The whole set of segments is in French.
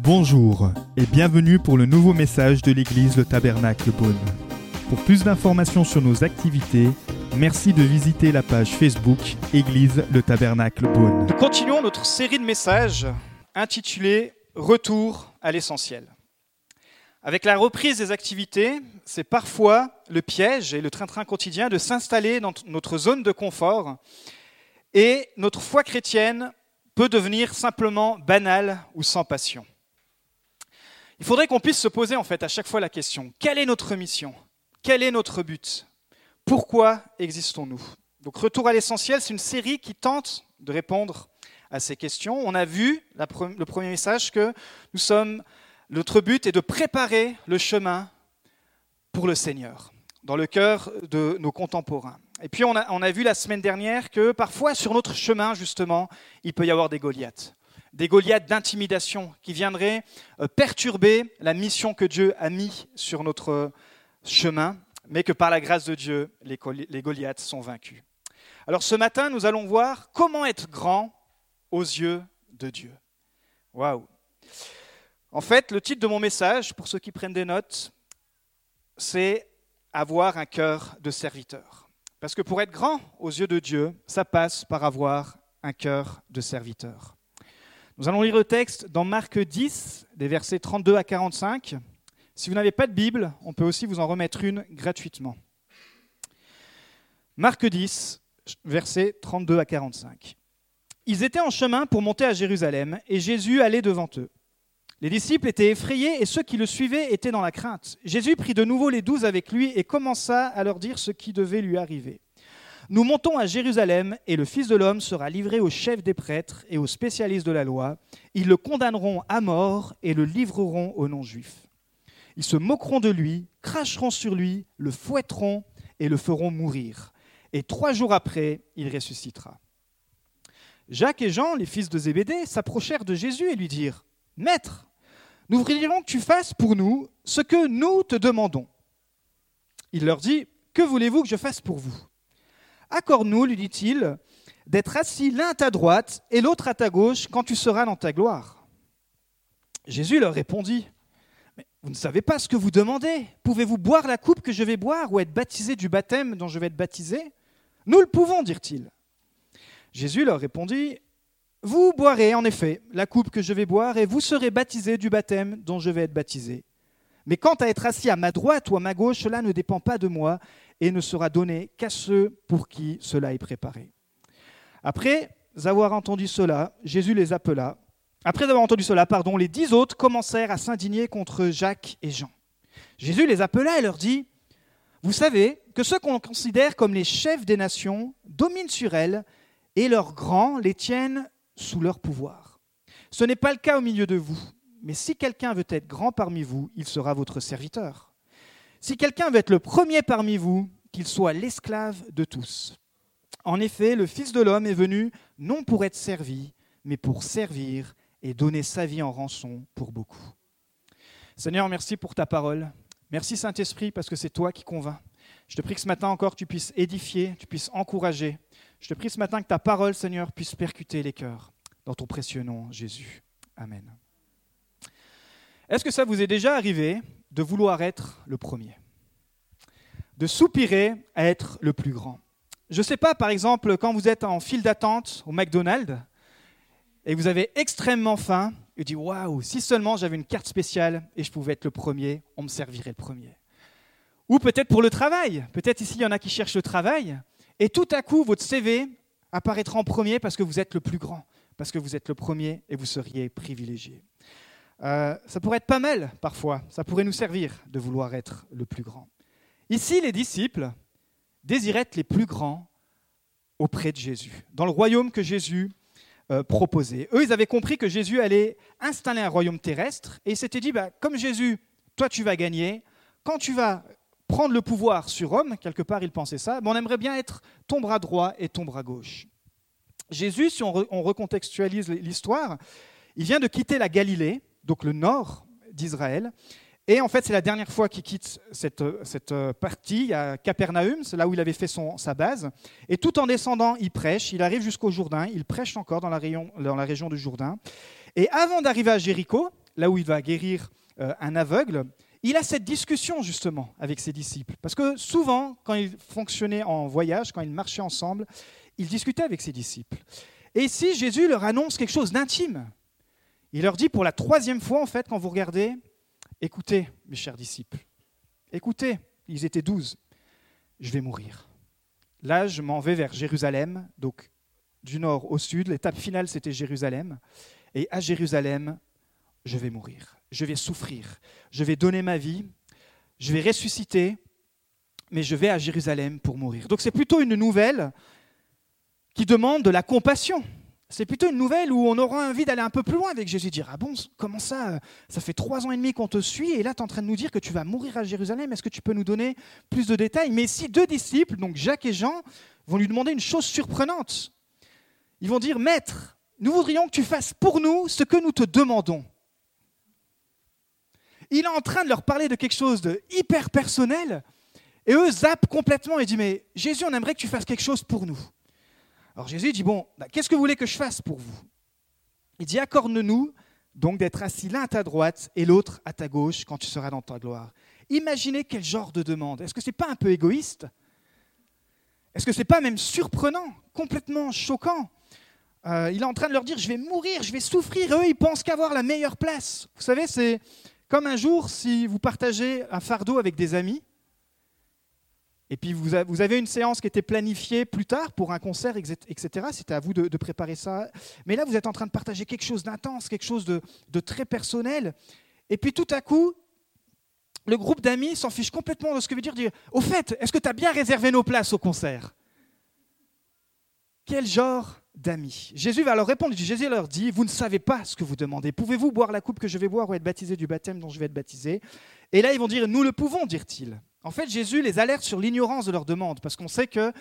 Bonjour et bienvenue pour le nouveau message de l'église Le Tabernacle Beaune. Pour plus d'informations sur nos activités, merci de visiter la page Facebook Église Le Tabernacle Beaune. Nous continuons notre série de messages intitulée Retour à l'essentiel. Avec la reprise des activités, c'est parfois le piège et le train-train quotidien de s'installer dans notre zone de confort et notre foi chrétienne peut devenir simplement banale ou sans passion. Il faudrait qu'on puisse se poser en fait à chaque fois la question quelle est notre mission? Quel est notre but? Pourquoi existons-nous? Donc Retour à l'essentiel, c'est une série qui tente de répondre à ces questions. On a vu le premier message que nous sommes notre but est de préparer le chemin pour le Seigneur dans le cœur de nos contemporains. Et puis on a, vu la semaine dernière que parfois sur notre chemin justement, il peut y avoir des Goliaths des Goliaths d'intimidation qui viendraient euh, perturber la mission que Dieu a mis sur notre chemin, mais que par la grâce de Dieu, les Goliaths sont vaincus. Alors ce matin, nous allons voir comment être grand aux yeux de Dieu. Waouh En fait, le titre de mon message, pour ceux qui prennent des notes, c'est avoir un cœur de serviteur. Parce que pour être grand aux yeux de Dieu, ça passe par avoir un cœur de serviteur. Nous allons lire le texte dans Marc 10, des versets 32 à 45. Si vous n'avez pas de Bible, on peut aussi vous en remettre une gratuitement. Marc 10, versets 32 à 45. Ils étaient en chemin pour monter à Jérusalem, et Jésus allait devant eux. Les disciples étaient effrayés, et ceux qui le suivaient étaient dans la crainte. Jésus prit de nouveau les douze avec lui et commença à leur dire ce qui devait lui arriver. Nous montons à Jérusalem et le Fils de l'homme sera livré aux chefs des prêtres et aux spécialistes de la loi. Ils le condamneront à mort et le livreront aux non-juifs. Ils se moqueront de lui, cracheront sur lui, le fouetteront et le feront mourir. Et trois jours après, il ressuscitera. Jacques et Jean, les fils de Zébédée, s'approchèrent de Jésus et lui dirent Maître, nous voudrions que tu fasses pour nous ce que nous te demandons. Il leur dit Que voulez-vous que je fasse pour vous? Accorde-nous, lui dit-il, d'être assis l'un à ta droite et l'autre à ta gauche quand tu seras dans ta gloire. Jésus leur répondit, Mais vous ne savez pas ce que vous demandez. Pouvez-vous boire la coupe que je vais boire ou être baptisé du baptême dont je vais être baptisé? Nous le pouvons, dirent-ils. Jésus leur répondit, Vous boirez en effet la coupe que je vais boire et vous serez baptisés du baptême dont je vais être baptisé. Mais quant à être assis à ma droite ou à ma gauche, cela ne dépend pas de moi, et ne sera donné qu'à ceux pour qui cela est préparé. Après avoir entendu cela, Jésus les appela. Après avoir entendu cela, pardon, les dix autres commencèrent à s'indigner contre Jacques et Jean. Jésus les appela et leur dit Vous savez que ceux qu'on considère comme les chefs des nations dominent sur elles et leurs grands les tiennent sous leur pouvoir. Ce n'est pas le cas au milieu de vous, mais si quelqu'un veut être grand parmi vous, il sera votre serviteur. Si quelqu'un veut être le premier parmi vous, qu'il soit l'esclave de tous. En effet, le Fils de l'homme est venu non pour être servi, mais pour servir et donner sa vie en rançon pour beaucoup. Seigneur, merci pour ta parole. Merci Saint-Esprit parce que c'est toi qui convainc. Je te prie que ce matin encore tu puisses édifier, tu puisses encourager. Je te prie ce matin que ta parole, Seigneur, puisse percuter les cœurs. Dans ton précieux nom, Jésus. Amen. Est-ce que ça vous est déjà arrivé de vouloir être le premier, de soupirer à être le plus grand? Je ne sais pas, par exemple, quand vous êtes en file d'attente au McDonald's et vous avez extrêmement faim, et dites Waouh, si seulement j'avais une carte spéciale et je pouvais être le premier, on me servirait le premier. Ou peut-être pour le travail. Peut-être ici, il y en a qui cherchent le travail. Et tout à coup, votre CV apparaîtra en premier parce que vous êtes le plus grand, parce que vous êtes le premier et vous seriez privilégié. Euh, ça pourrait être pas mal parfois, ça pourrait nous servir de vouloir être le plus grand. Ici, les disciples désiraient être les plus grands auprès de Jésus, dans le royaume que Jésus euh, proposait. Eux, ils avaient compris que Jésus allait installer un royaume terrestre, et ils s'étaient dit, bah, comme Jésus, toi tu vas gagner, quand tu vas prendre le pouvoir sur Rome, quelque part ils pensaient ça, on aimerait bien être ton bras droit et ton bras gauche. Jésus, si on, on recontextualise l'histoire, il vient de quitter la Galilée, donc le nord d'Israël, Et en fait, c'est la dernière fois qu'il quitte cette, cette partie, à Capernaum, c'est là où il avait fait son, sa base. Et tout en descendant, il prêche, il arrive jusqu'au Jourdain, il prêche encore dans la, région, dans la région du Jourdain. Et avant d'arriver à Jéricho, là où il va guérir euh, un aveugle, il a cette discussion justement avec ses disciples. Parce que souvent, quand il fonctionnait en voyage, quand il marchait ensemble, il discutait avec ses disciples. Et ici, Jésus leur annonce quelque chose d'intime. Il leur dit pour la troisième fois, en fait, quand vous regardez, écoutez, mes chers disciples, écoutez, ils étaient douze, je vais mourir. Là, je m'en vais vers Jérusalem, donc du nord au sud. L'étape finale, c'était Jérusalem. Et à Jérusalem, je vais mourir, je vais souffrir, je vais donner ma vie, je vais ressusciter, mais je vais à Jérusalem pour mourir. Donc c'est plutôt une nouvelle qui demande de la compassion. C'est plutôt une nouvelle où on aura envie d'aller un peu plus loin avec Jésus, dire Ah bon, comment ça Ça fait trois ans et demi qu'on te suit et là tu es en train de nous dire que tu vas mourir à Jérusalem. Est-ce que tu peux nous donner plus de détails? Mais si deux disciples, donc Jacques et Jean, vont lui demander une chose surprenante, ils vont dire Maître, nous voudrions que tu fasses pour nous ce que nous te demandons. Il est en train de leur parler de quelque chose de hyper personnel et eux zappent complètement et disent Mais Jésus, on aimerait que tu fasses quelque chose pour nous. Alors Jésus dit, bon, bah, qu'est-ce que vous voulez que je fasse pour vous? Il dit, accorde-nous donc d'être assis l'un à ta droite et l'autre à ta gauche quand tu seras dans ta gloire. Imaginez quel genre de demande. Est-ce que ce n'est pas un peu égoïste? Est-ce que ce n'est pas même surprenant, complètement choquant? Euh, Il est en train de leur dire, je vais mourir, je vais souffrir. eux, ils pensent qu'avoir la meilleure place. Vous savez, c'est comme un jour si vous partagez un fardeau avec des amis et puis vous avez une séance qui était planifiée plus tard pour un concert, etc. C'était à vous de, préparer ça. Mais là, vous êtes en train de partager quelque chose d'intense, quelque chose de, très personnel. Et puis tout à coup, le groupe d'amis s'en fiche complètement de ce que veut dire dire Au fait, est-ce que tu as bien réservé nos places au concert? Quel genre d'amis Jésus va leur répondre. Jésus leur dit Vous ne savez pas ce que vous demandez. Pouvez-vous boire la coupe que je vais boire ou être baptisé du baptême dont je vais être baptisé? Et là, ils vont dire Nous le pouvons, dirent-ils. En fait, Jésus les alerte sur l'ignorance de leur demande, parce qu'on sait que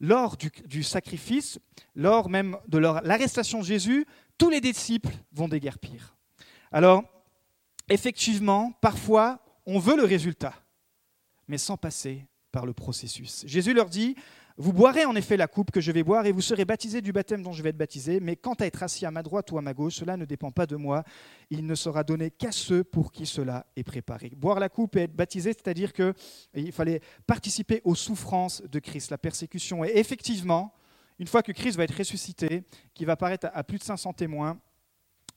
lors du, sacrifice, lors même de l'arrestation de Jésus, tous les disciples vont déguerpir. Alors, effectivement, parfois, on veut le résultat, mais sans passer par le processus. Jésus leur dit, vous boirez en effet la coupe que je vais boire et vous serez baptisés du baptême dont je vais être baptisé, mais quant à être assis à ma droite ou à ma gauche, cela ne dépend pas de moi. Il ne sera donné qu'à ceux pour qui cela est préparé. Boire la coupe et être baptisé, c'est-à-dire qu'il fallait participer aux souffrances de Christ, la persécution. Et effectivement, une fois que Christ va être ressuscité, qui va apparaître à plus de 500 témoins,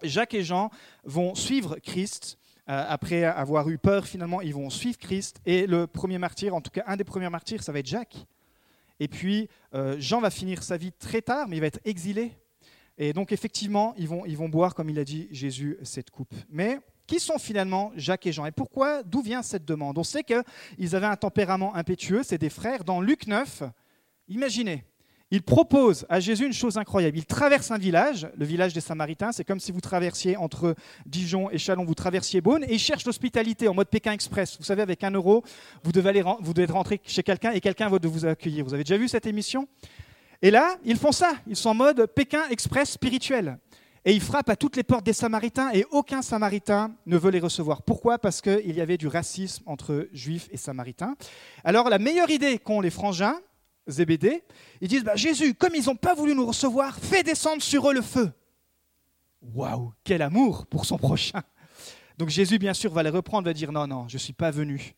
Jacques et Jean vont suivre Christ. Euh, après avoir eu peur, finalement, ils vont suivre Christ. Et le premier martyr, en tout cas un des premiers martyrs, ça va être Jacques. Et puis, euh, Jean va finir sa vie très tard, mais il va être exilé. Et donc, effectivement, ils vont, ils vont boire, comme il a dit Jésus, cette coupe. Mais qui sont finalement Jacques et Jean? Et pourquoi D'où vient cette demande? On sait qu'ils avaient un tempérament impétueux, c'est des frères. Dans Luc 9, imaginez, il propose à Jésus une chose incroyable. Il traverse un village, le village des Samaritains. C'est comme si vous traversiez entre Dijon et Chalon, vous traversiez Beaune, et il cherche l'hospitalité en mode Pékin Express. Vous savez, avec un euro, vous devez, vous devez rentrer chez quelqu'un et quelqu'un va vous accueillir. Vous avez déjà vu cette émission? Et là, ils font ça. Ils sont en mode Pékin Express spirituel. Et ils frappent à toutes les portes des Samaritains et aucun Samaritain ne veut les recevoir. Pourquoi? Parce qu'il y avait du racisme entre Juifs et Samaritains. Alors la meilleure idée qu'ont les frangins, Zébédée, ils disent bah, Jésus, comme ils n'ont pas voulu nous recevoir, fais descendre sur eux le feu. Waouh, quel amour pour son prochain. Donc Jésus, bien sûr, va les reprendre, va dire Non, non, je ne suis pas venu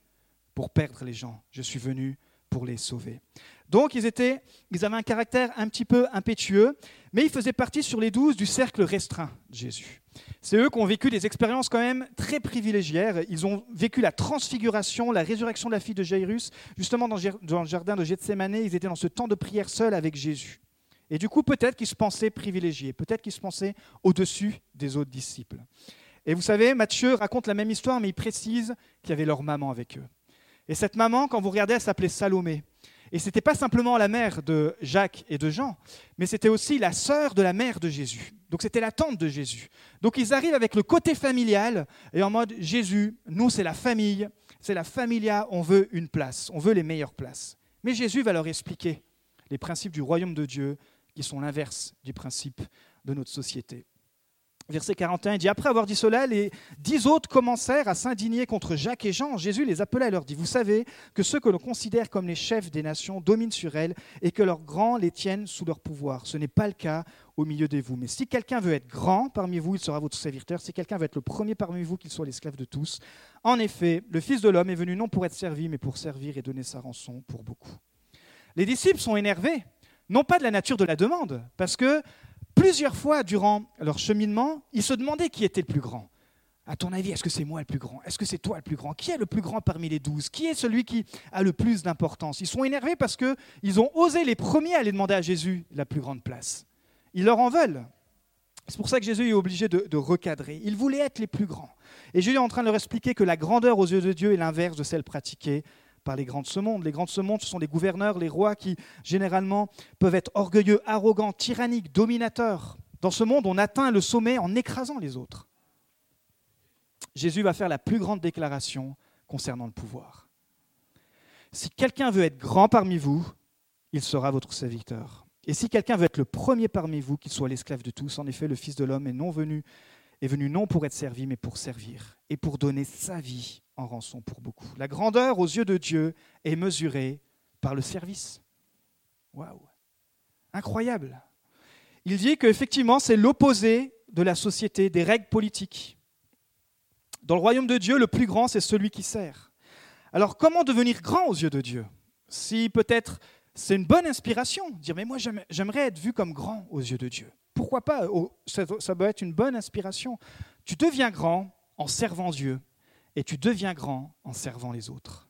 pour perdre les gens, je suis venu pour les sauver. Donc ils, étaient, ils avaient un caractère un petit peu impétueux, mais ils faisaient partie sur les douze du cercle restreint de Jésus. C'est eux qui ont vécu des expériences quand même très privilégiées. Ils ont vécu la transfiguration, la résurrection de la fille de Jairus. Justement, dans le jardin de Gethsemane, ils étaient dans ce temps de prière seul avec Jésus. Et du coup, peut-être qu'ils se pensaient privilégiés, peut-être qu'ils se pensaient au-dessus des autres disciples. Et vous savez, Matthieu raconte la même histoire, mais il précise qu'il y avait leur maman avec eux. Et cette maman, quand vous regardez, elle s'appelait Salomé. Et ce n'était pas simplement la mère de Jacques et de Jean, mais c'était aussi la sœur de la mère de Jésus. Donc c'était la tante de Jésus. Donc ils arrivent avec le côté familial et en mode Jésus, nous c'est la famille, c'est la familia, on veut une place, on veut les meilleures places. Mais Jésus va leur expliquer les principes du royaume de Dieu qui sont l'inverse du principe de notre société. Verset 41, il dit Après avoir dit cela, les dix autres commencèrent à s'indigner contre Jacques et Jean. Jésus les appela et leur dit Vous savez que ceux que l'on considère comme les chefs des nations dominent sur elles et que leurs grands les tiennent sous leur pouvoir. Ce n'est pas le cas au milieu de vous. Mais si quelqu'un veut être grand parmi vous, il sera votre serviteur. Si quelqu'un veut être le premier parmi vous, qu'il soit l'esclave de tous. En effet, le Fils de l'homme est venu non pour être servi, mais pour servir et donner sa rançon pour beaucoup. Les disciples sont énervés, non pas de la nature de la demande, parce que Plusieurs fois durant leur cheminement, ils se demandaient qui était le plus grand. À ton avis, est-ce que c'est moi le plus grand? Est-ce que c'est toi le plus grand? Qui est le plus grand parmi les douze? Qui est celui qui a le plus d'importance? Ils sont énervés parce qu'ils ont osé les premiers aller demander à Jésus la plus grande place. Ils leur en veulent. C'est pour ça que Jésus est obligé de, de, recadrer. Ils voulaient être les plus grands. Et Jésus est en train de leur expliquer que la grandeur aux yeux de Dieu est l'inverse de celle pratiquée par les grands de ce monde. Les grands de ce ce sont les gouverneurs, les rois qui, généralement, peuvent être orgueilleux, arrogants, tyranniques, dominateurs. Dans ce monde, on atteint le sommet en écrasant les autres. Jésus va faire la plus grande déclaration concernant le pouvoir. Si quelqu'un veut être grand parmi vous, il sera votre serviteur. Et si quelqu'un veut être le premier parmi vous, qu'il soit l'esclave de tous, en effet, le Fils de l'homme est non venu, est venu non pour être servi, mais pour servir et pour donner sa vie en rançon pour beaucoup. La grandeur aux yeux de Dieu est mesurée par le service. Waouh Incroyable. Il dit qu'effectivement, c'est l'opposé de la société, des règles politiques. Dans le royaume de Dieu, le plus grand, c'est celui qui sert. Alors, comment devenir grand aux yeux de Dieu? Si peut-être c'est une bonne inspiration, dire mais moi j'aimerais être vu comme grand aux yeux de Dieu. Pourquoi pas? Ça doit être une bonne inspiration. Tu deviens grand en servant Dieu et tu deviens grand en servant les autres.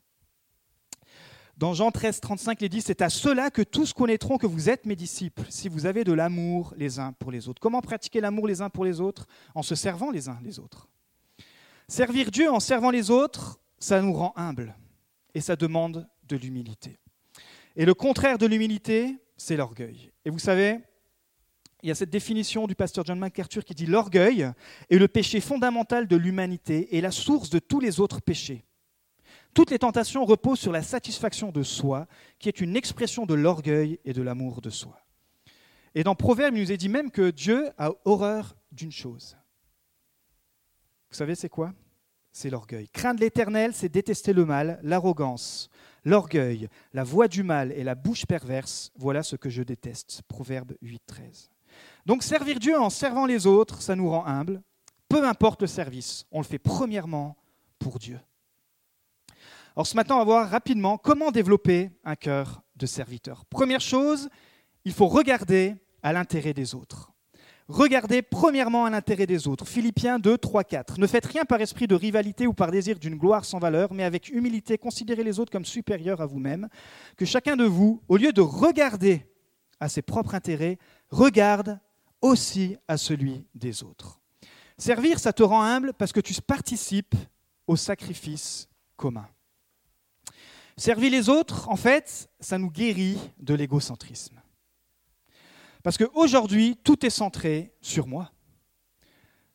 Dans Jean 13, 35, il dit, c'est à cela que tous connaîtront que vous êtes mes disciples, si vous avez de l'amour les uns pour les autres. Comment pratiquer l'amour les uns pour les autres En se servant les uns les autres. Servir Dieu en servant les autres, ça nous rend humbles et ça demande de l'humilité. Et le contraire de l'humilité, c'est l'orgueil. Et vous savez, il y a cette définition du pasteur John MacArthur qui dit l'orgueil est le péché fondamental de l'humanité et la source de tous les autres péchés. Toutes les tentations reposent sur la satisfaction de soi, qui est une expression de l'orgueil et de l'amour de soi. Et dans Proverbe, il nous est dit même que Dieu a horreur d'une chose. Vous savez, c'est quoi? C'est l'orgueil. Craindre l'éternel, c'est détester le mal, l'arrogance, l'orgueil, la voix du mal et la bouche perverse. Voilà ce que je déteste. Proverbe 8, 13. Donc servir Dieu en servant les autres, ça nous rend humbles. Peu importe le service, on le fait premièrement pour Dieu. Alors ce matin, on va voir rapidement comment développer un cœur de serviteur. Première chose, il faut regarder à l'intérêt des autres. Regardez premièrement à l'intérêt des autres. Philippiens 2, 3, 4. Ne faites rien par esprit de rivalité ou par désir d'une gloire sans valeur, mais avec humilité, considérez les autres comme supérieurs à vous-même. Que chacun de vous, au lieu de regarder à ses propres intérêts, regarde aussi à celui des autres. Servir, ça te rend humble parce que tu participes au sacrifice commun. Servir les autres, en fait, ça nous guérit de l'égocentrisme. Parce qu'aujourd'hui, tout est centré sur moi.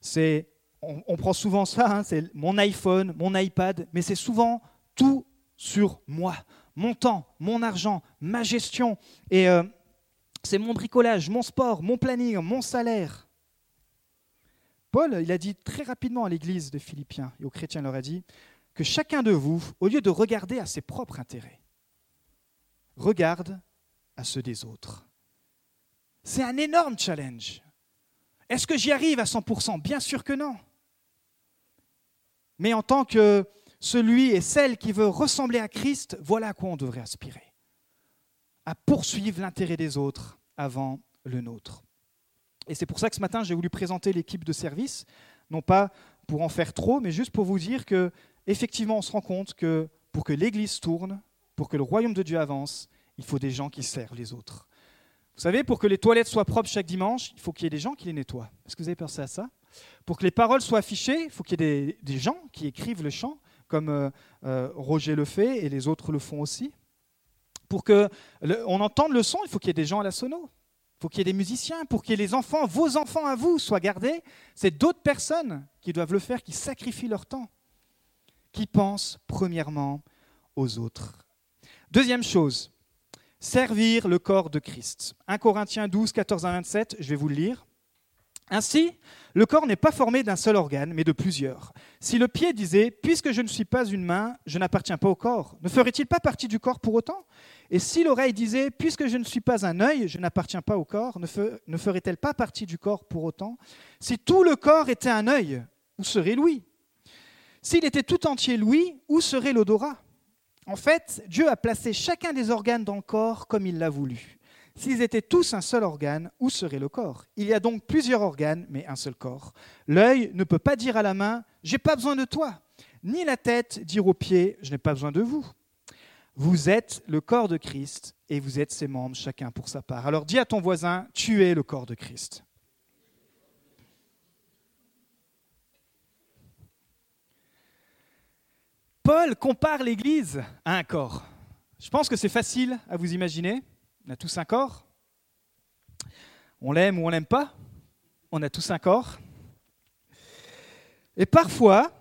C'est, on, prend souvent ça, hein, c'est mon iPhone, mon iPad, mais c'est souvent tout sur moi. Mon temps, mon argent, ma gestion. Et euh, c'est mon bricolage, mon sport, mon planning, mon salaire. Paul, il a dit très rapidement à l'église des Philippiens et aux chrétiens, il leur a dit que chacun de vous, au lieu de regarder à ses propres intérêts, regarde à ceux des autres. C'est un énorme challenge. Est-ce que j'y arrive à 100% Bien sûr que non. Mais en tant que celui et celle qui veut ressembler à Christ, voilà à quoi on devrait aspirer à poursuivre l'intérêt des autres avant le nôtre. Et c'est pour ça que ce matin, j'ai voulu présenter l'équipe de service, non pas pour en faire trop, mais juste pour vous dire que effectivement, on se rend compte que pour que l'Église tourne, pour que le royaume de Dieu avance, il faut des gens qui servent les autres. Vous savez, pour que les toilettes soient propres chaque dimanche, il faut qu'il y ait des gens qui les nettoient. Est-ce que vous avez pensé à ça? Pour que les paroles soient affichées, il faut qu'il y ait des, gens qui écrivent le chant, comme euh, euh, Roger le fait et les autres le font aussi. Pour qu'on entende le son, il faut qu'il y ait des gens à la sono. Il faut qu'il y ait des musiciens. Pour que les enfants, vos enfants à vous, soient gardés, c'est d'autres personnes qui doivent le faire, qui sacrifient leur temps, qui pensent premièrement aux autres. Deuxième chose, servir le corps de Christ. 1 Corinthiens 12, 14 à 27, je vais vous le lire. Ainsi, le corps n'est pas formé d'un seul organe, mais de plusieurs. Si le pied disait Puisque je ne suis pas une main, je n'appartiens pas au corps, ne ferait-il pas partie du corps pour autant? Et si l'oreille disait Puisque je ne suis pas un œil, je n'appartiens pas au corps, ne, ferait-elle pas partie du corps pour autant? Si tout le corps était un œil, où serait l'ouïe S'il était tout entier l'ouïe, où serait l'odorat? En fait, Dieu a placé chacun des organes dans le corps comme il l'a voulu. S'ils étaient tous un seul organe, où serait le corps? Il y a donc plusieurs organes, mais un seul corps. L'œil ne peut pas dire à la main J'ai pas besoin de toi, ni la tête dire aux pieds Je n'ai pas besoin de vous. Vous êtes le corps de Christ et vous êtes ses membres, chacun pour sa part. Alors dis à ton voisin Tu es le corps de Christ. Paul compare l'Église à un corps. Je pense que c'est facile à vous imaginer. On a tous un corps? On l'aime ou on l'aime pas? On a tous un corps? Et parfois,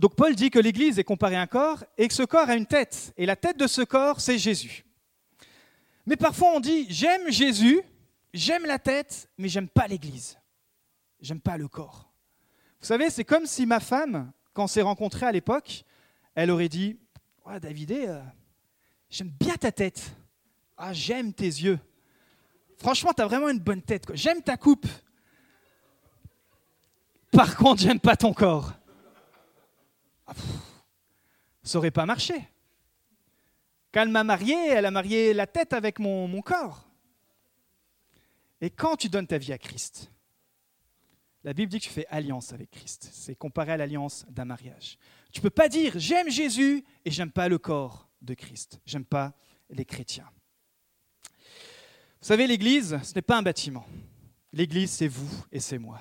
donc Paul dit que l'Église est comparée à un corps et que ce corps a une tête. Et la tête de ce corps, c'est Jésus. Mais parfois on dit, j'aime Jésus, j'aime la tête, mais j'aime pas l'Église. J'aime pas le corps. Vous savez, c'est comme si ma femme, quand on s'est rencontrés à l'époque, elle aurait dit, ouais, Davidé, euh, j'aime bien ta tête, ah, j'aime tes yeux. Franchement, tu as vraiment une bonne tête. J'aime ta coupe. Par contre, j'aime pas ton corps. Ah, ça aurait pas marché. Quand elle m'a marié, elle a marié la tête avec mon, corps. Et quand tu donnes ta vie à Christ, la Bible dit que tu fais alliance avec Christ. C'est comparé à l'alliance d'un mariage. Tu ne peux pas dire j'aime Jésus et j'aime pas le corps de Christ. J'aime pas les chrétiens. Vous savez, l'Église, ce n'est pas un bâtiment. L'Église, c'est vous et c'est moi.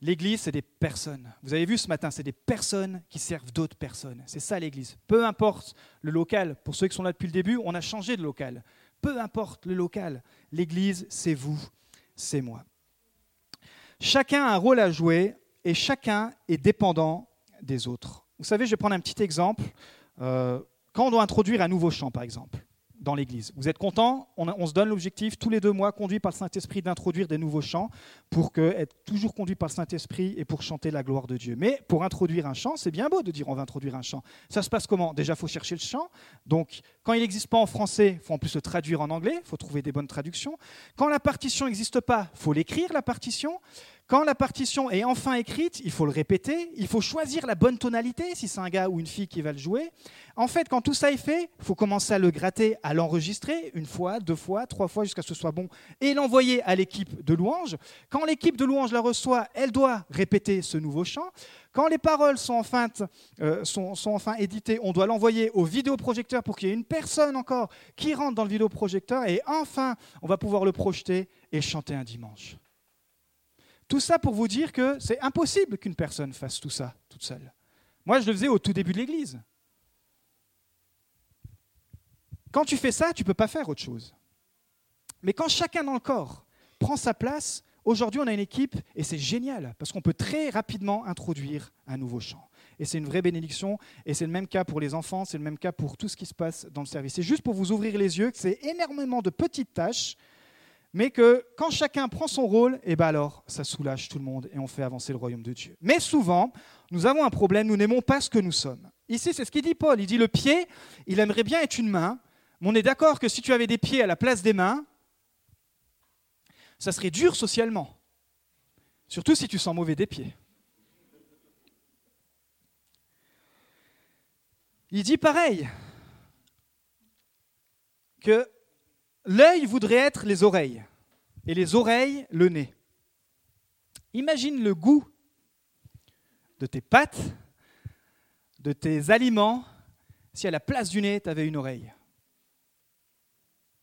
L'Église, c'est des personnes. Vous avez vu ce matin, c'est des personnes qui servent d'autres personnes. C'est ça l'Église. Peu importe le local. Pour ceux qui sont là depuis le début, on a changé de local. Peu importe le local. L'Église, c'est vous, c'est moi. Chacun a un rôle à jouer et chacun est dépendant des autres. Vous savez, je vais prendre un petit exemple. Euh, quand on doit introduire un nouveau chant, par exemple, dans l'Église. Vous êtes content on, se donne l'objectif tous les deux mois, conduit par le Saint-Esprit, d'introduire des nouveaux chants pour être toujours conduit par le Saint-Esprit et pour chanter la gloire de Dieu. Mais pour introduire un chant, c'est bien beau de dire on va introduire un chant. Ça se passe comment? Déjà, il faut chercher le chant. Donc, quand il n'existe pas en français, il faut en plus le traduire en anglais. Il faut trouver des bonnes traductions. Quand la partition n'existe pas, il faut l'écrire, la partition. Quand la partition est enfin écrite, il faut le répéter, il faut choisir la bonne tonalité, si c'est un gars ou une fille qui va le jouer. En fait, quand tout ça est fait, il faut commencer à le gratter, à l'enregistrer une fois, deux fois, trois fois jusqu'à ce que ce soit bon, et l'envoyer à l'équipe de louange. Quand l'équipe de louange la reçoit, elle doit répéter ce nouveau chant. Quand les paroles sont enfin, euh, sont, sont enfin éditées, on doit l'envoyer au vidéoprojecteur pour qu'il y ait une personne encore qui rentre dans le vidéoprojecteur, et enfin, on va pouvoir le projeter et chanter un dimanche. Tout ça pour vous dire que c'est impossible qu'une personne fasse tout ça toute seule. Moi, je le faisais au tout début de l'Église. Quand tu fais ça, tu ne peux pas faire autre chose. Mais quand chacun dans le corps prend sa place, aujourd'hui on a une équipe et c'est génial parce qu'on peut très rapidement introduire un nouveau chant. Et c'est une vraie bénédiction et c'est le même cas pour les enfants, c'est le même cas pour tout ce qui se passe dans le service. C'est juste pour vous ouvrir les yeux que c'est énormément de petites tâches mais que quand chacun prend son rôle, et eh ben alors ça soulage tout le monde et on fait avancer le royaume de Dieu. Mais souvent, nous avons un problème, nous n'aimons pas ce que nous sommes. Ici, c'est ce qu'il dit Paul. Il dit le pied, il aimerait bien être une main, mais on est d'accord que si tu avais des pieds à la place des mains, ça serait dur socialement. Surtout si tu sens mauvais des pieds. Il dit pareil, que L'œil voudrait être les oreilles et les oreilles le nez. Imagine le goût de tes pâtes, de tes aliments, si à la place du nez, tu avais une oreille.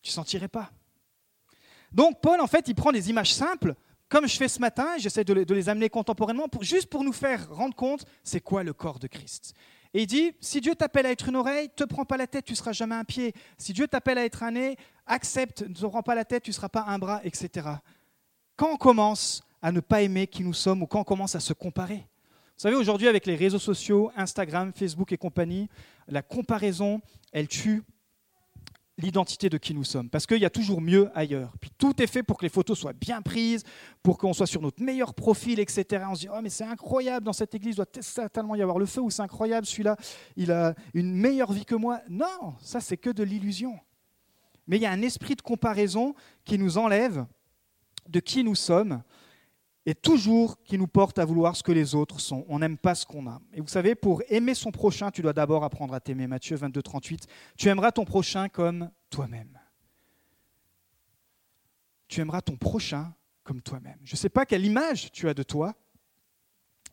Tu ne sentirais pas. Donc Paul, en fait, il prend des images simples, comme je fais ce matin, j'essaie de, les amener contemporainement, juste pour nous faire rendre compte, c'est quoi le corps de Christ? Et il dit, si Dieu t'appelle à être une oreille, te prends pas la tête, tu seras jamais un pied. Si Dieu t'appelle à être un nez, accepte, ne te prends pas la tête, tu seras pas un bras, etc. Quand on commence à ne pas aimer qui nous sommes ou quand on commence à se comparer. Vous savez, aujourd'hui, avec les réseaux sociaux, Instagram, Facebook et compagnie, la comparaison, elle tue. L'identité de qui nous sommes, parce qu'il y a toujours mieux ailleurs. Puis tout est fait pour que les photos soient bien prises, pour qu'on soit sur notre meilleur profil, etc. On se dit, oh mais c'est incroyable, dans cette église, il doit certainement y avoir le feu, ou c'est incroyable, celui-là, il a une meilleure vie que moi. Non, ça c'est que de l'illusion. Mais il y a un esprit de comparaison qui nous enlève de qui nous sommes et toujours qui nous porte à vouloir ce que les autres sont. On n'aime pas ce qu'on a. Et vous savez, pour aimer son prochain, tu dois d'abord apprendre à t'aimer. Matthieu 22, 38. Tu aimeras ton prochain comme toi-même. Tu aimeras ton prochain comme toi-même. Je ne sais pas quelle image tu as de toi.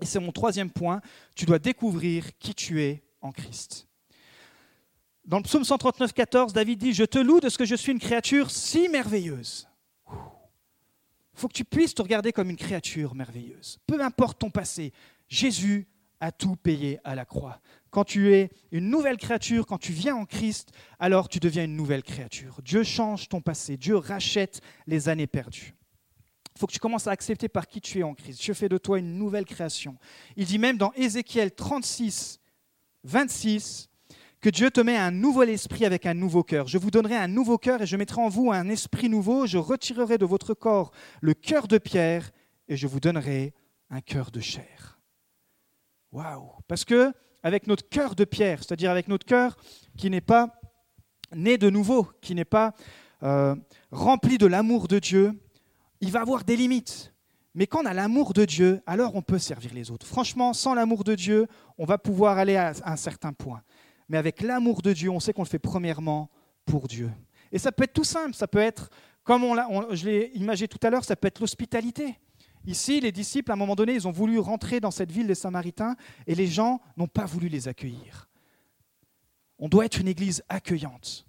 Et c'est mon troisième point. Tu dois découvrir qui tu es en Christ. Dans le psaume 139, 14, David dit, Je te loue de ce que je suis une créature si merveilleuse. Faut que tu puisses te regarder comme une créature merveilleuse. Peu importe ton passé, Jésus a tout payé à la croix. Quand tu es une nouvelle créature, quand tu viens en Christ, alors tu deviens une nouvelle créature. Dieu change ton passé, Dieu rachète les années perdues. Il faut que tu commences à accepter par qui tu es en Christ. Dieu fait de toi une nouvelle création. Il dit même dans Ézéchiel 36, 26, que Dieu te met un nouveau esprit avec un nouveau cœur. Je vous donnerai un nouveau cœur et je mettrai en vous un esprit nouveau. Je retirerai de votre corps le cœur de pierre et je vous donnerai un cœur de chair. Waouh Parce que avec notre cœur de pierre, c'est-à-dire avec notre cœur qui n'est pas né de nouveau, qui n'est pas euh, rempli de l'amour de Dieu, il va avoir des limites. Mais quand on a l'amour de Dieu, alors on peut servir les autres. Franchement, sans l'amour de Dieu, on va pouvoir aller à un certain point mais avec l'amour de Dieu, on sait qu'on le fait premièrement pour Dieu. Et ça peut être tout simple, ça peut être, comme on, je l'ai imaginé tout à l'heure, ça peut être l'hospitalité. Ici, les disciples, à un moment donné, ils ont voulu rentrer dans cette ville des Samaritains et les gens n'ont pas voulu les accueillir. On doit être une église accueillante.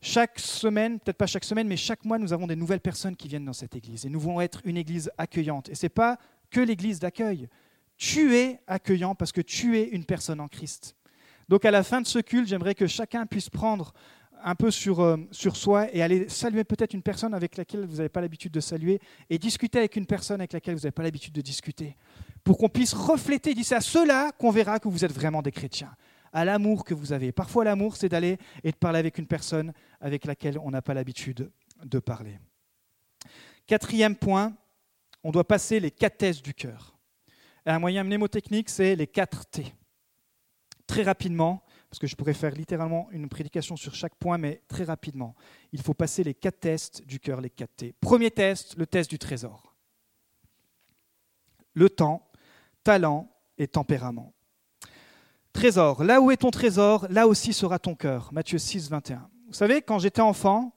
Chaque semaine, peut-être pas chaque semaine, mais chaque mois, nous avons des nouvelles personnes qui viennent dans cette église. Et nous voulons être une église accueillante. Et ce n'est pas que l'église d'accueil. Tu es accueillant parce que tu es une personne en Christ. Donc à la fin de ce culte, j'aimerais que chacun puisse prendre un peu sur, euh, sur soi et aller saluer peut-être une personne avec laquelle vous n'avez pas l'habitude de saluer et discuter avec une personne avec laquelle vous n'avez pas l'habitude de discuter. Pour qu'on puisse refléter, c'est à cela qu'on verra que vous êtes vraiment des chrétiens, à l'amour que vous avez. Parfois l'amour, c'est d'aller et de parler avec une personne avec laquelle on n'a pas l'habitude de parler. Quatrième point, on doit passer les quatre thèses du cœur. un moyen mnémotechnique, c'est les quatre T très rapidement, parce que je pourrais faire littéralement une prédication sur chaque point, mais très rapidement. Il faut passer les quatre tests du cœur, les quatre T. Premier test, le test du trésor. Le temps, talent et tempérament. Trésor, là où est ton trésor, là aussi sera ton cœur. Matthieu 6, 21. Vous savez, quand j'étais enfant,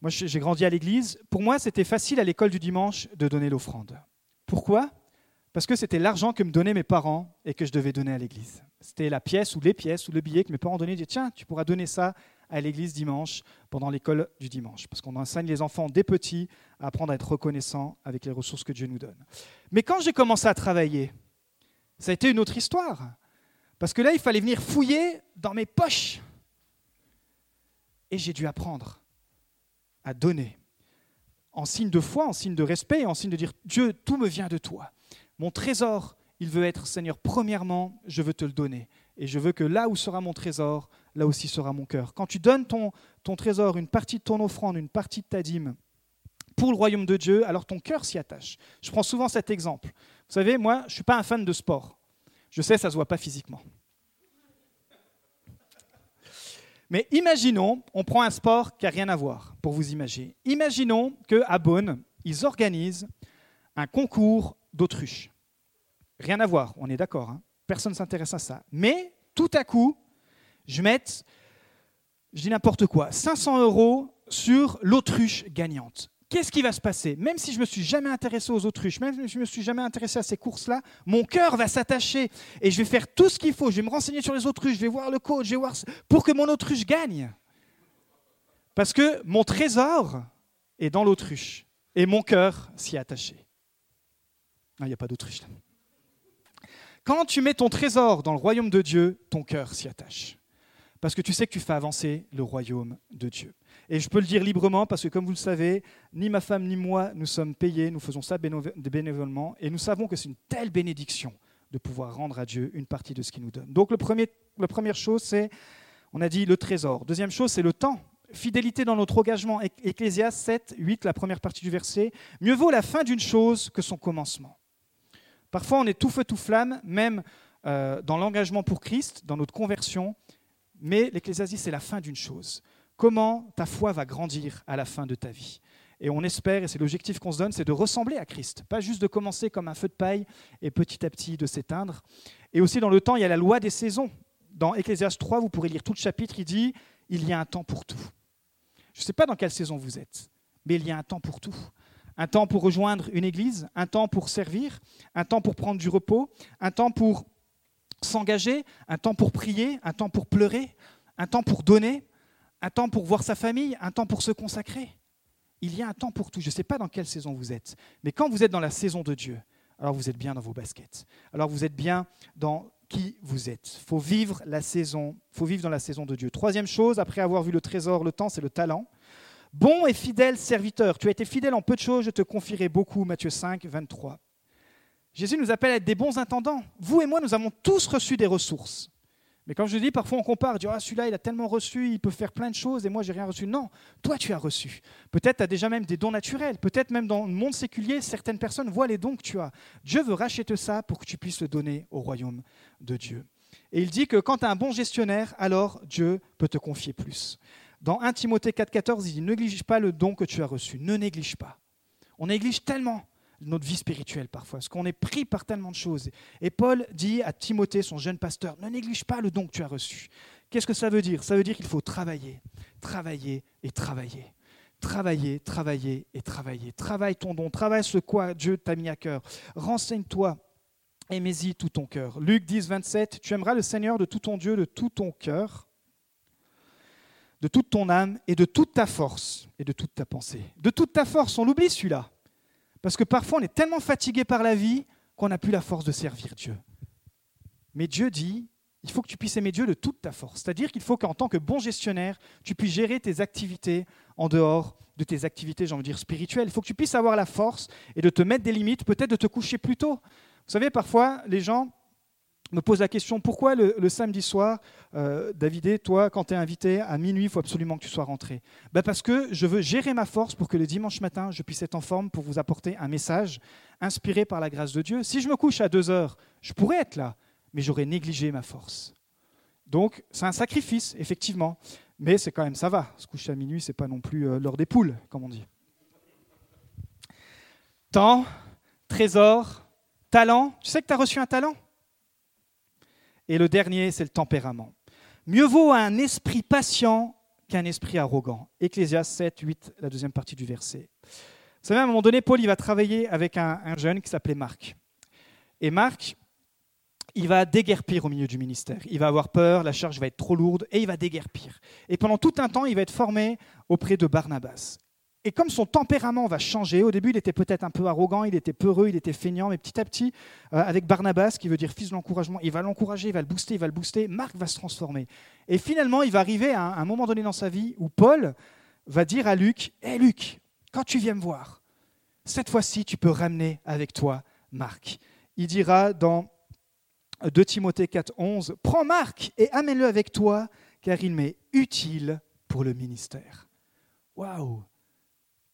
moi j'ai grandi à l'église, pour moi c'était facile à l'école du dimanche de donner l'offrande. Pourquoi? Parce que c'était l'argent que me donnaient mes parents et que je devais donner à l'église. C'était la pièce ou les pièces ou le billet que mes parents donnaient. Ils disaient, tiens, tu pourras donner ça à l'église dimanche pendant l'école du dimanche. Parce qu'on enseigne les enfants dès petits à apprendre à être reconnaissants avec les ressources que Dieu nous donne. Mais quand j'ai commencé à travailler, ça a été une autre histoire. Parce que là, il fallait venir fouiller dans mes poches. Et j'ai dû apprendre à donner. En signe de foi, en signe de respect, en signe de dire Dieu, tout me vient de toi. Mon trésor, il veut être, Seigneur, premièrement, je veux te le donner. Et je veux que là où sera mon trésor, là aussi sera mon cœur. Quand tu donnes ton, trésor, une partie de ton offrande, une partie de ta dîme, pour le royaume de Dieu, alors ton cœur s'y attache. Je prends souvent cet exemple. Vous savez, moi, je ne suis pas un fan de sport. Je sais, ça ne se voit pas physiquement. Mais imaginons, on prend un sport qui n'a rien à voir, pour vous imaginer. Imaginons qu'à Beaune, ils organisent un concours d'autruche. Rien à voir, on est d'accord. Hein. Personne ne s'intéresse à ça. Mais tout à coup, je mette, je dis n'importe quoi, 500 euros sur l'autruche gagnante. Qu'est-ce qui va se passer? Même si je ne me suis jamais intéressé aux autruches, même si je me suis jamais intéressé à ces courses-là, mon cœur va s'attacher et je vais faire tout ce qu'il faut. Je vais me renseigner sur les autruches, je vais voir le coach, je vais voir pour que mon autruche gagne. Parce que mon trésor est dans l'autruche et mon cœur s'y est attaché. Ah, il n'y a pas d'autruche là. Quand tu mets ton trésor dans le royaume de Dieu, ton cœur s'y attache. Parce que tu sais que tu fais avancer le royaume de Dieu. Et je peux le dire librement parce que, comme vous le savez, ni ma femme ni moi, nous sommes payés, nous faisons ça bénévolement, et nous savons que c'est une telle bénédiction de pouvoir rendre à Dieu une partie de ce qu'il nous donne. Donc la première chose, c'est On a dit le trésor. Deuxième chose, c'est le temps. Fidélité dans notre engagement. Ecclésias 7, 8, la première partie du verset. Mieux vaut la fin d'une chose que son commencement. Parfois, on est tout feu, tout flamme, même euh, dans l'engagement pour Christ, dans notre conversion. Mais l'Ecclésiaste c'est la fin d'une chose. Comment ta foi va grandir à la fin de ta vie? Et on espère, et c'est l'objectif qu'on se donne, c'est de ressembler à Christ. Pas juste de commencer comme un feu de paille et petit à petit de s'éteindre. Et aussi dans le temps, il y a la loi des saisons. Dans Ecclésias 3, vous pourrez lire tout le chapitre, il dit, il y a un temps pour tout. Je ne sais pas dans quelle saison vous êtes, mais il y a un temps pour tout. Un temps pour rejoindre une église, un temps pour servir, un temps pour prendre du repos, un temps pour s'engager, un temps pour prier, un temps pour pleurer, un temps pour donner, un temps pour voir sa famille, un temps pour se consacrer. Il y a un temps pour tout. Je ne sais pas dans quelle saison vous êtes, mais quand vous êtes dans la saison de Dieu, alors vous êtes bien dans vos baskets. Alors vous êtes bien dans qui vous êtes. Faut vivre la saison, faut vivre dans la saison de Dieu. Troisième chose, après avoir vu le trésor, le temps, c'est le talent. Bon et fidèle serviteur, tu as été fidèle en peu de choses, je te confierai beaucoup. Matthieu 5, 23. Jésus nous appelle à être des bons intendants. Vous et moi, nous avons tous reçu des ressources. Mais comme je dis, parfois on compare, dit, ah, celui-là, il a tellement reçu, il peut faire plein de choses, et moi, j'ai rien reçu. Non, toi, tu as reçu. Peut-être tu as déjà même des dons naturels. Peut-être même dans le monde séculier, certaines personnes voient les dons que tu as. Dieu veut racheter ça pour que tu puisses le donner au royaume de Dieu. Et il dit que quand tu es un bon gestionnaire, alors Dieu peut te confier plus. Dans 1 Timothée 4,14, il dit Ne néglige pas le don que tu as reçu. Ne néglige pas. On néglige tellement notre vie spirituelle parfois, parce qu'on est pris par tellement de choses. Et Paul dit à Timothée, son jeune pasteur, ne néglige pas le don que tu as reçu. Qu'est-ce que ça veut dire? Ça veut dire qu'il faut travailler, travailler et travailler. Travailler, travailler et travailler. Travaille ton don, travaille ce quoi Dieu t'a mis à cœur. Renseigne-toi, aimez-y tout ton cœur. Luc 10, 27, tu aimeras le Seigneur de tout ton Dieu, de tout ton cœur, de toute ton âme et de toute ta force et de toute ta pensée. De toute ta force, on l'oublie celui-là. Parce que parfois, on est tellement fatigué par la vie qu'on n'a plus la force de servir Dieu. Mais Dieu dit, il faut que tu puisses aimer Dieu de toute ta force. C'est-à-dire qu'il faut qu'en tant que bon gestionnaire, tu puisses gérer tes activités en dehors de tes activités, j'ai envie de dire, spirituelles. Il faut que tu puisses avoir la force et de te mettre des limites, peut-être de te coucher plus tôt. Vous savez, parfois, les gens me pose la question pourquoi le, samedi soir, euh, Davidé, toi, quand tu es invité à minuit, il faut absolument que tu sois rentré? Ben Parce que je veux gérer ma force pour que le dimanche matin, je puisse être en forme pour vous apporter un message inspiré par la grâce de Dieu. Si je me couche à deux heures, je pourrais être là, mais j'aurais négligé ma force. Donc, c'est un sacrifice, effectivement. Mais c'est quand même, ça va. Se coucher à minuit, c'est pas non plus euh, l'heure des poules, comme on dit. Temps, trésor, talent. Tu sais que tu as reçu un talent? Et le dernier, c'est le tempérament. Mieux vaut un esprit patient qu'un esprit arrogant. Ecclésias 7, 8, la deuxième partie du verset. Vous savez, à un moment donné, Paul il va travailler avec un, un jeune qui s'appelait Marc. Et Marc, il va déguerpir au milieu du ministère. Il va avoir peur, la charge va être trop lourde et il va déguerpir. Et pendant tout un temps, il va être formé auprès de Barnabas. Et comme son tempérament va changer, au début il était peut-être un peu arrogant, il était peureux, il était feignant, mais petit à petit, euh, avec Barnabas, qui veut dire fils de l'encouragement, il va l'encourager, il va le booster, il va le booster, Marc va se transformer. Et finalement, il va arriver à un, moment donné dans sa vie où Paul va dire à Luc, Hé Luc, quand tu viens me voir, cette fois-ci tu peux ramener avec toi Marc. Il dira dans 2 Timothée 4, 11, Prends Marc et amène-le avec toi, car il m'est utile pour le ministère. Waouh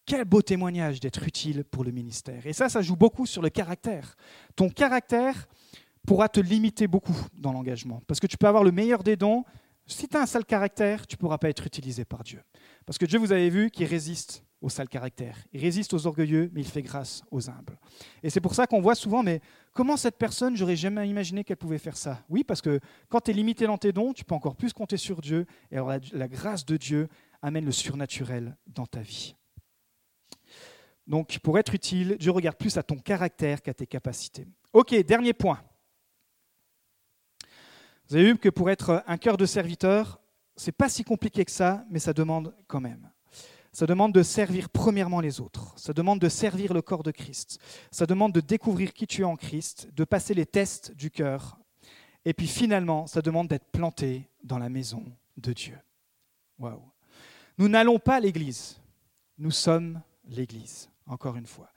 quel beau témoignage d'être utile pour le ministère. Et ça, ça joue beaucoup sur le caractère. Ton caractère pourra te limiter beaucoup dans l'engagement. Parce que tu peux avoir le meilleur des dons. Si tu as un sale caractère, tu ne pourras pas être utilisé par Dieu. Parce que Dieu, vous avez vu, qu'il résiste au sale caractère. Il résiste aux orgueilleux, mais il fait grâce aux humbles. Et c'est pour ça qu'on voit souvent, mais comment cette personne, j'aurais jamais imaginé qu'elle pouvait faire ça Oui, parce que quand tu es limité dans tes dons, tu peux encore plus compter sur Dieu. Et alors la grâce de Dieu amène le surnaturel dans ta vie. Donc, pour être utile, Dieu regarde plus à ton caractère qu'à tes capacités. Ok, dernier point. Vous avez vu que pour être un cœur de serviteur, c'est pas si compliqué que ça, mais ça demande quand même. Ça demande de servir premièrement les autres. Ça demande de servir le corps de Christ. Ça demande de découvrir qui tu es en Christ, de passer les tests du cœur. Et puis finalement, ça demande d'être planté dans la maison de Dieu. Waouh. Nous n'allons pas à l'église. Nous sommes l'église encore une fois.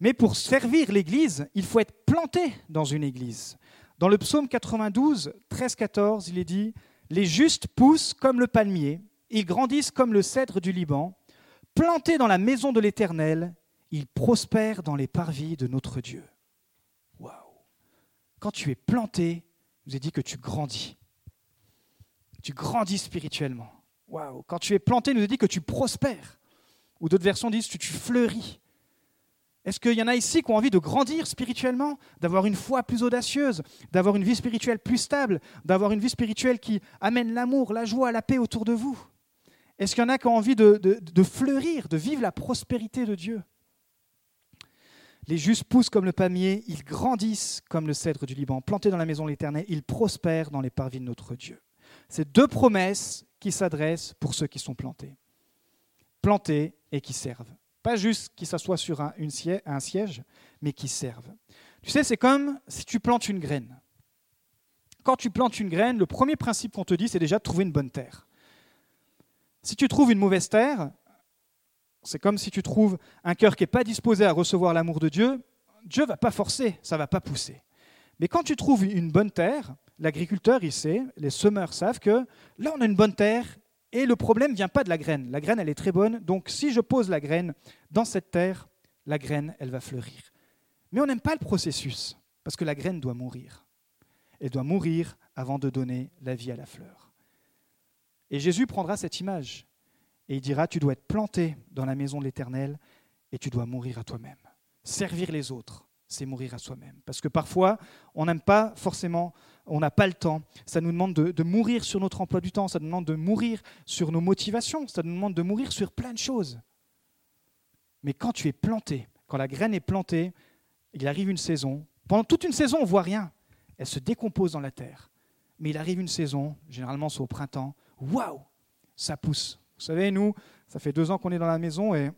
Mais pour servir l'Église, il faut être planté dans une Église. Dans le psaume 92, 13-14, il est dit, Les justes poussent comme le palmier, ils grandissent comme le cèdre du Liban, plantés dans la maison de l'Éternel, ils prospèrent dans les parvis de notre Dieu. Waouh Quand tu es planté, je vous ai dit que tu grandis. Tu grandis spirituellement. Waouh Quand tu es planté, nous a dit que tu prospères. Ou d'autres versions disent que tu fleuris. Est-ce qu'il y en a ici qui ont envie de grandir spirituellement, d'avoir une foi plus audacieuse, d'avoir une vie spirituelle plus stable, d'avoir une vie spirituelle qui amène l'amour, la joie, la paix autour de vous? Est-ce qu'il y en a qui ont envie de, fleurir, de vivre la prospérité de Dieu? Les justes poussent comme le palmier, ils grandissent comme le cèdre du Liban, plantés dans la maison de l'Éternel, ils prospèrent dans les parvis de notre Dieu. C'est deux promesses qui s'adressent pour ceux qui sont plantés. Plantés et qui servent. Pas juste qui s'assoient sur un, siège, mais qui servent. Tu sais, c'est comme si tu plantes une graine. Quand tu plantes une graine, le premier principe qu'on te dit, c'est déjà de trouver une bonne terre. Si tu trouves une mauvaise terre, c'est comme si tu trouves un cœur qui n'est pas disposé à recevoir l'amour de Dieu, Dieu va pas forcer, ça va pas pousser. Mais quand tu trouves une bonne terre, l'agriculteur, il sait, les semeurs savent que là, on a une bonne terre et le problème ne vient pas de la graine. La graine, elle est très bonne. Donc si je pose la graine dans cette terre, la graine, elle va fleurir. Mais on n'aime pas le processus, parce que la graine doit mourir. Elle doit mourir avant de donner la vie à la fleur. Et Jésus prendra cette image et il dira, tu dois être planté dans la maison de l'Éternel et tu dois mourir à toi-même. Servir les autres, c'est mourir à soi-même. Parce que parfois, on n'aime pas forcément, on n'a pas le temps. Ça nous demande de, mourir sur notre emploi du temps, ça nous demande de mourir sur nos motivations, ça nous demande de mourir sur plein de choses. Mais quand tu es planté, quand la graine est plantée, il arrive une saison. Pendant toute une saison, on ne voit rien. Elle se décompose dans la terre. Mais il arrive une saison, généralement c'est au printemps, waouh, ça pousse. Vous savez, nous, ça fait deux ans qu'on est dans la maison et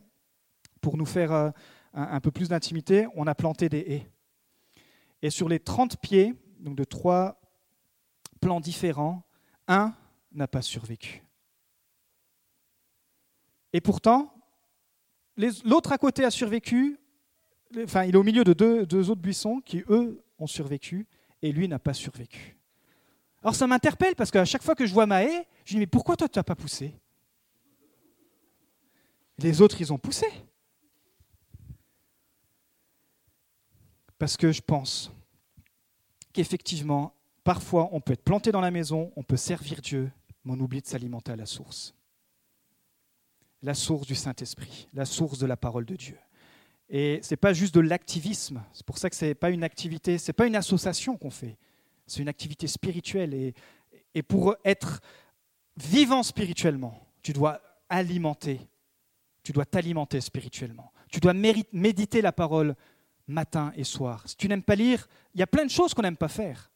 pour nous faire euh, un, peu plus d'intimité, on a planté des haies. Et sur les 30 pieds, donc de trois plans différents, un n'a pas survécu. Et pourtant, l'autre à côté a survécu, enfin il est au milieu de deux, autres buissons qui, eux, ont survécu, et lui n'a pas survécu. Alors ça m'interpelle parce qu'à chaque fois que je vois ma haie, je dis mais pourquoi toi tu n'as pas poussé? Les autres, ils ont poussé. Parce que je pense qu'effectivement, parfois, on peut être planté dans la maison, on peut servir Dieu, mais on oublie de s'alimenter à la source. La source du Saint-Esprit, la source de la parole de Dieu. Et ce n'est pas juste de l'activisme. C'est pour ça que ce n'est pas une activité, ce n'est pas une association qu'on fait. C'est une activité spirituelle. Et, et pour être vivant spirituellement, tu dois alimenter. Tu dois t'alimenter spirituellement. Tu dois méditer la parole matin et soir. Si tu n'aimes pas lire, il y a plein de choses qu'on n'aime pas faire.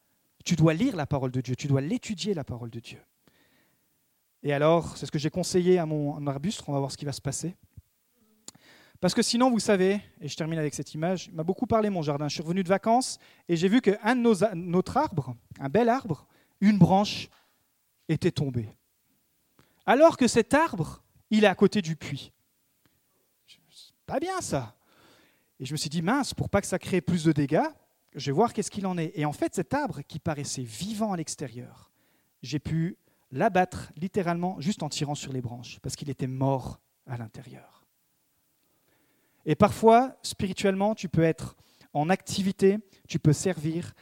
Tu dois lire la parole de Dieu, tu dois l'étudier, la parole de Dieu. Et alors, c'est ce que j'ai conseillé à mon arbuste, on va voir ce qui va se passer. Parce que sinon, vous savez, et je termine avec cette image, il m'a beaucoup parlé mon jardin. Je suis revenu de vacances et j'ai vu qu'un de nos, notre arbre, un bel arbre, une branche était tombée. Alors que cet arbre, il est à côté du puits. Pas bien ça. Et je me suis dit, mince, pour pas que ça crée plus de dégâts, je vais voir qu'est-ce qu'il en est. Et en fait, cet arbre qui paraissait vivant à l'extérieur, j'ai pu l'abattre littéralement juste en tirant sur les branches, parce qu'il était mort à l'intérieur. Et parfois, spirituellement, tu peux être en activité, tu peux servir.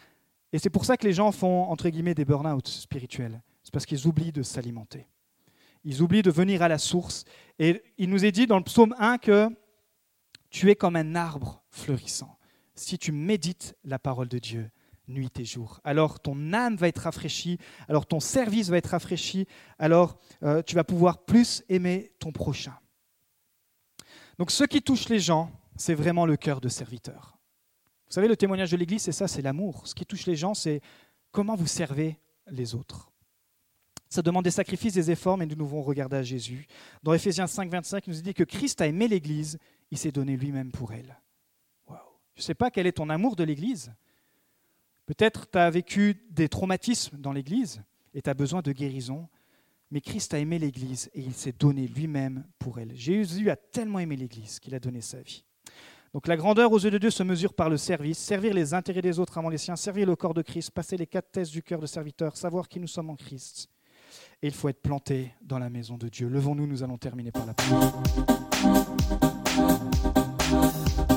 Et c'est pour ça que les gens font, entre guillemets, des burn-out spirituels. C'est parce qu'ils oublient de s'alimenter. Ils oublient de venir à la source. Et il nous est dit dans le psaume 1 que tu es comme un arbre fleurissant. Si tu médites la parole de Dieu nuit et jour, alors ton âme va être rafraîchie, alors ton service va être rafraîchi, alors euh, tu vas pouvoir plus aimer ton prochain. Donc ce qui touche les gens, c'est vraiment le cœur de serviteur. Vous savez, le témoignage de l'Église, c'est ça, c'est l'amour. Ce qui touche les gens, c'est comment vous servez les autres. Ça demande des sacrifices, des efforts, mais nous devons regarder à Jésus. Dans Ephésiens 5, 25, il nous dit que Christ a aimé l'Église, il s'est donné lui-même pour elle. Je ne sais pas quel est ton amour de l'Église. Peut-être tu as vécu des traumatismes dans l'Église et tu as besoin de guérison, mais Christ a aimé l'Église et il s'est donné lui-même pour elle. Jésus a tellement aimé l'Église qu'il a donné sa vie. Donc la grandeur aux yeux de Dieu se mesure par le service, servir les intérêts des autres avant les siens, servir le corps de Christ, passer les quatre tests du cœur de serviteur, savoir qui nous sommes en Christ. et il faut être planté dans la maison de Dieu. Levons-nous, nous allons terminer par la prière.